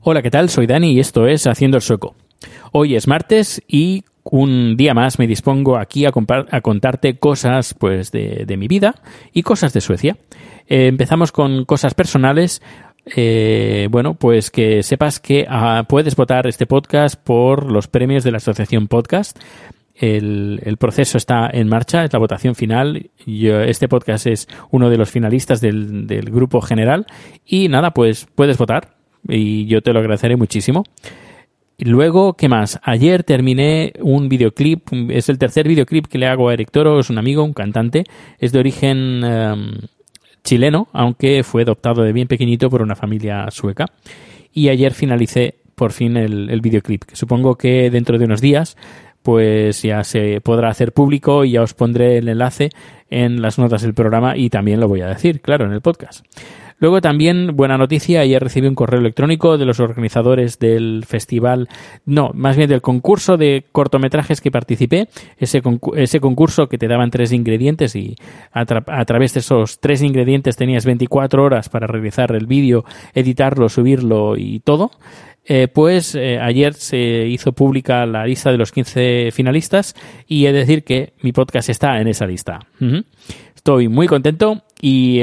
Hola, ¿qué tal? Soy Dani y esto es Haciendo el Sueco. Hoy es martes y un día más me dispongo aquí a, contarte cosas pues de, de mi vida y cosas de Suecia. Eh, empezamos con cosas personales. Eh, bueno, pues que sepas que ah, puedes votar este podcast por los premios de la Asociación Podcast. El, proceso está en marcha, es la votación final. Yo- este podcast es uno de los finalistas del, del grupo general. Y nada, pues puedes votar y yo te lo agradeceré muchísimo. Luego, ¿qué más? Ayer terminé un videoclip, es el tercer videoclip que le hago a Eric Toro, es un amigo, un cantante, es de origen em, chileno, aunque fue adoptado de bien pequeñito por una familia sueca. Y ayer finalicé por fin el videoclip, que supongo que dentro de unos días pues ya se podrá hacer público y ya os pondré el enlace en las notas del programa y también lo voy a decir, claro, en el podcast. Luego también, buena noticia, ayer recibí un correo electrónico de los organizadores del festival, no, más bien del concurso de cortometrajes que participé, ese, concu- ese concurso que te daban tres ingredientes y a, a través de esos tres ingredientes tenías 24 horas para realizar el vídeo, editarlo, subirlo y todo. Eh, pues eh, ayer se hizo pública la lista de los 15 finalistas y he de decir que mi podcast está en esa lista. Estoy muy contento y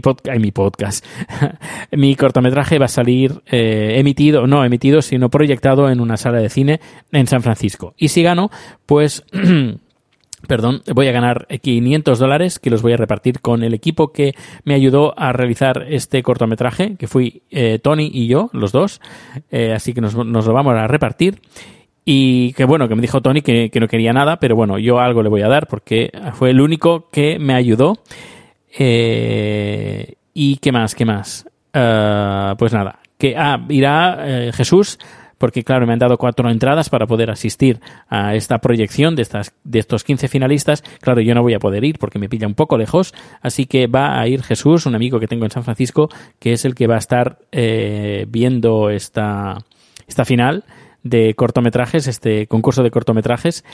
podcast, mi podcast, mi cortometraje va a salir eh, emitido, no emitido, sino proyectado en una sala de cine en San Francisco. Y si gano, pues perdón, voy a ganar 500 dólares que los voy a repartir con el equipo que me ayudó a realizar este cortometraje, que fui eh, Tony y yo, los dos. Eh, así que nos, lo vamos a repartir. Y que bueno, que me dijo Tony que, no quería nada, pero bueno, yo algo le voy a dar porque fue el único que me ayudó. Eh, ¿Y qué más? ¿Qué más? Ah, pues nada, que ah, irá eh, Jesús porque claro, me han dado cuatro entradas para poder asistir a esta proyección de, estas, de estos 15 finalistas. Claro, yo no voy a poder ir porque me pilla un poco lejos, así que va a ir Jesús, un amigo que tengo en San Francisco, que es el que va a estar eh, viendo esta, esta final de cortometrajes, este concurso de cortometrajes.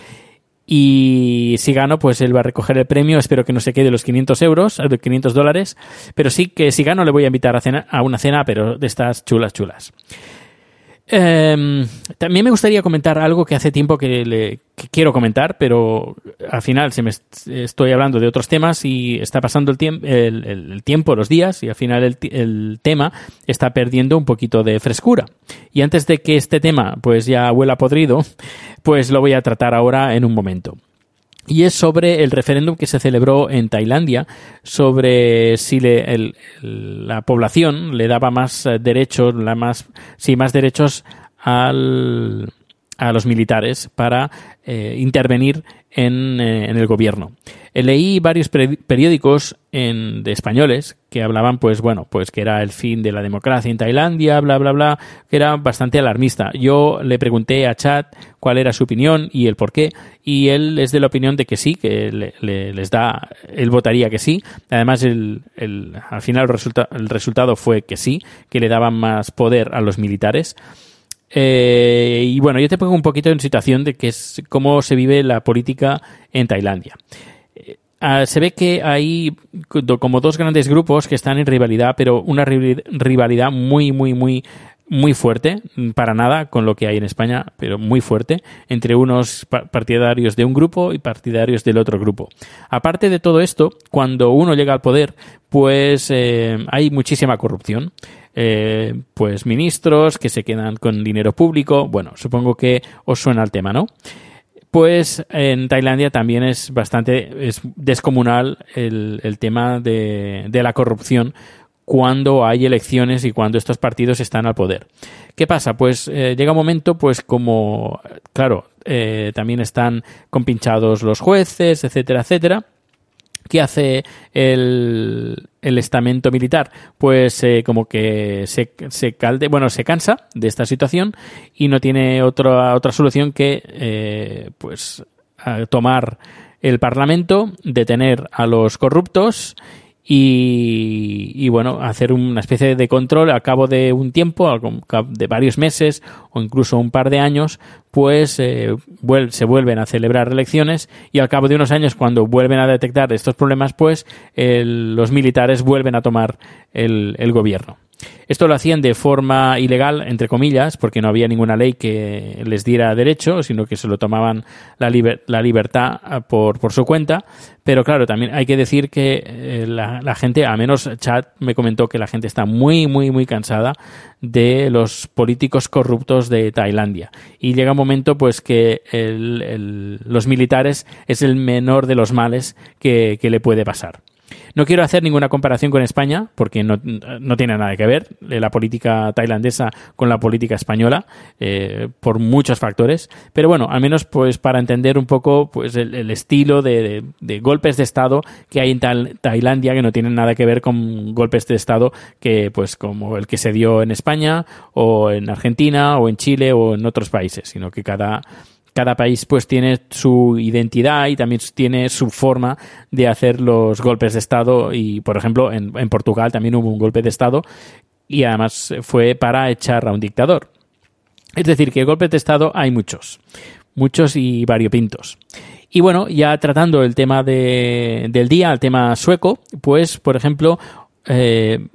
Y si gano, pues él va a recoger el premio. Espero que no se quede los 500 euros, de 500 dólares. Pero sí que si gano le voy a invitar a, cena, a una cena, pero de estas chulas, chulas. Eh, también me gustaría comentar algo que hace tiempo que, le, quiero comentar, pero al final se me est- estoy hablando de otros temas y está pasando el, tiemp- el, tiempo, los días, y al final el, el tema está perdiendo un poquito de frescura. Y antes de que este tema pues ya huela podrido, pues lo voy a tratar ahora en un momento y es sobre el referéndum que se celebró en Tailandia sobre si le- el- la población le daba más eh, derechos, la más, sí, más derechos al, a los militares para eh, intervenir en, eh, en el gobierno. Eh, leí varios peri- periódicos en, de españoles que hablaban, pues bueno, pues que era el fin de la democracia en Tailandia, bla, bla, bla, que era bastante alarmista. Yo le pregunté a Chad cuál era su opinión y el por qué, y él es de la opinión de que sí, que le- le- les da, él votaría que sí. Además, el, el- al final resulta- el resultado fue que sí, que le daban más poder a los militares. Eh, y bueno, yo te pongo un poquito en situación de que es cómo se vive la política en Tailandia. Eh, ah, se ve que hay co- como dos grandes grupos que están en rivalidad, pero una rival- rivalidad muy, muy, muy, muy fuerte, para nada con lo que hay en España, pero muy fuerte, entre unos partidarios de un grupo y partidarios del otro grupo. Aparte de todo esto, cuando uno llega al poder, pues eh, hay muchísima corrupción. Eh, pues ministros que se quedan con dinero público. Bueno, supongo que os suena el tema, ¿no? Pues en Tailandia también es bastante es descomunal el, el tema de, de la corrupción cuando hay elecciones y cuando estos partidos están al poder. ¿Qué pasa? Pues eh, llega un momento, pues como, claro, eh, también están compinchados los jueces, etcétera, etcétera. ¿Qué hace el, el estamento militar? Pues eh, como que se, se calde, bueno, se cansa de esta situación y no tiene otra, otra solución que pues tomar el Parlamento, detener a los corruptos y, bueno, hacer una especie de control al cabo de un tiempo, de varios meses o incluso un par de años, pues eh, se vuelven a celebrar elecciones y al cabo de unos años, cuando vuelven a detectar estos problemas, pues los militares vuelven a tomar el gobierno. Esto lo hacían de forma ilegal, entre comillas, porque no había ninguna ley que les diera derecho, sino que se lo tomaban la, la libertad ah, por, por, su cuenta. Pero claro, también hay que decir que eh, la, gente, a menos Chad me comentó que la gente está muy, muy, muy cansada de los políticos corruptos de Tailandia. Y llega un momento pues que el, los militares es el menor de los males que, que le puede pasar. No quiero hacer ninguna comparación con España, porque no, tiene nada que ver eh, la política tailandesa con la política española, eh, por muchos factores. Pero bueno, al menos pues para entender un poco pues el, estilo de, golpes de Estado que hay en Tailandia, que no tienen nada que ver con golpes de Estado que pues como el que se dio en España, o en Argentina, o en Chile, o en otros países, sino que cada cada país pues tiene su identidad y también tiene su forma de hacer los golpes de Estado y por ejemplo en, Portugal también hubo un golpe de Estado y además fue para echar a un dictador. Es decir, que golpes de Estado hay muchos, muchos y variopintos. Y bueno, ya tratando el tema de, del día, el tema sueco, pues por ejemplo, eh,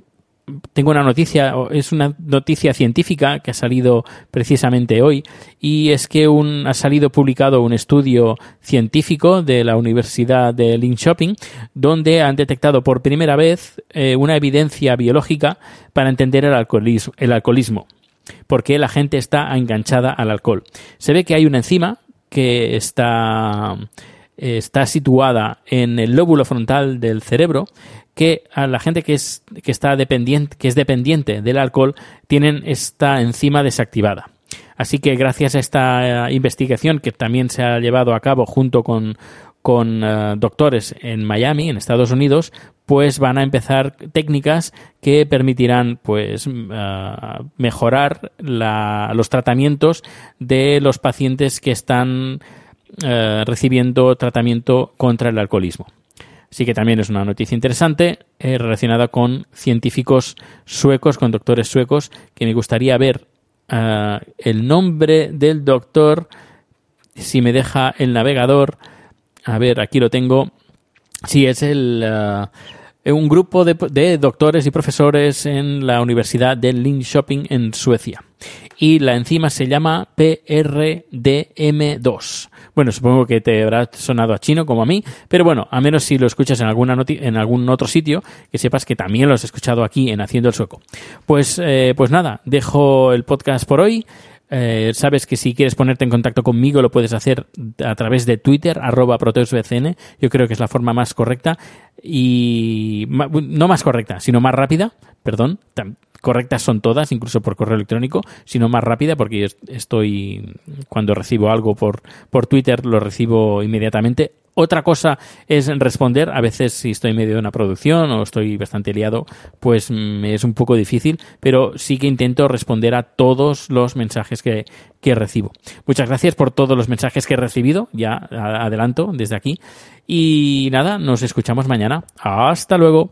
tengo una noticia, es una noticia científica que ha salido precisamente hoy, y es que un, ha salido publicado un estudio científico de la Universidad de Linköping, donde han detectado por primera vez eh, una evidencia biológica para entender el alcoholismo, el alcoholismo, porque la gente está enganchada al alcohol. Se ve que hay una enzima que está está situada en el lóbulo frontal del cerebro que a la gente que es, que está dependiente, que es dependiente del alcohol tienen esta enzima desactivada. Así que gracias a esta eh, investigación que también se ha llevado a cabo junto con, con uh, doctores en Miami, en Estados Unidos, pues van a empezar técnicas que permitirán pues mejorar los tratamientos de los pacientes que están uh, recibiendo tratamiento contra el alcoholismo. Así que también es una noticia interesante eh, relacionada con científicos suecos, con doctores suecos, que me gustaría ver uh, el nombre del doctor, si me deja el navegador. A ver, aquí lo tengo. Sí, es el... Un grupo de, de, doctores y profesores en la Universidad de Linköping en Suecia. Y la enzima se llama PRDM2. Bueno, supongo que te habrá sonado a chino como a mí, pero bueno, a menos si lo escuchas en, alguna en algún otro sitio, que sepas que también lo has escuchado aquí en Haciendo el Sueco. Pues, eh, pues nada, dejo el podcast por hoy. Eh, sabes que si quieres ponerte en contacto conmigo lo puedes hacer a través de Twitter, arroba proteusbcn. Yo creo que es la forma más correcta y no más correcta, sino más rápida, perdón correctas son todas, incluso por correo electrónico, sino más rápida porque estoy, cuando recibo algo por, por Twitter, lo recibo inmediatamente. Otra cosa es responder, a veces si estoy medio de una producción o estoy bastante liado, pues me es un poco difícil, pero sí que intento responder a todos los mensajes que, que recibo. Muchas gracias por todos los mensajes que he recibido, ya adelanto desde aquí. Y nada, nos escuchamos mañana. Hasta luego.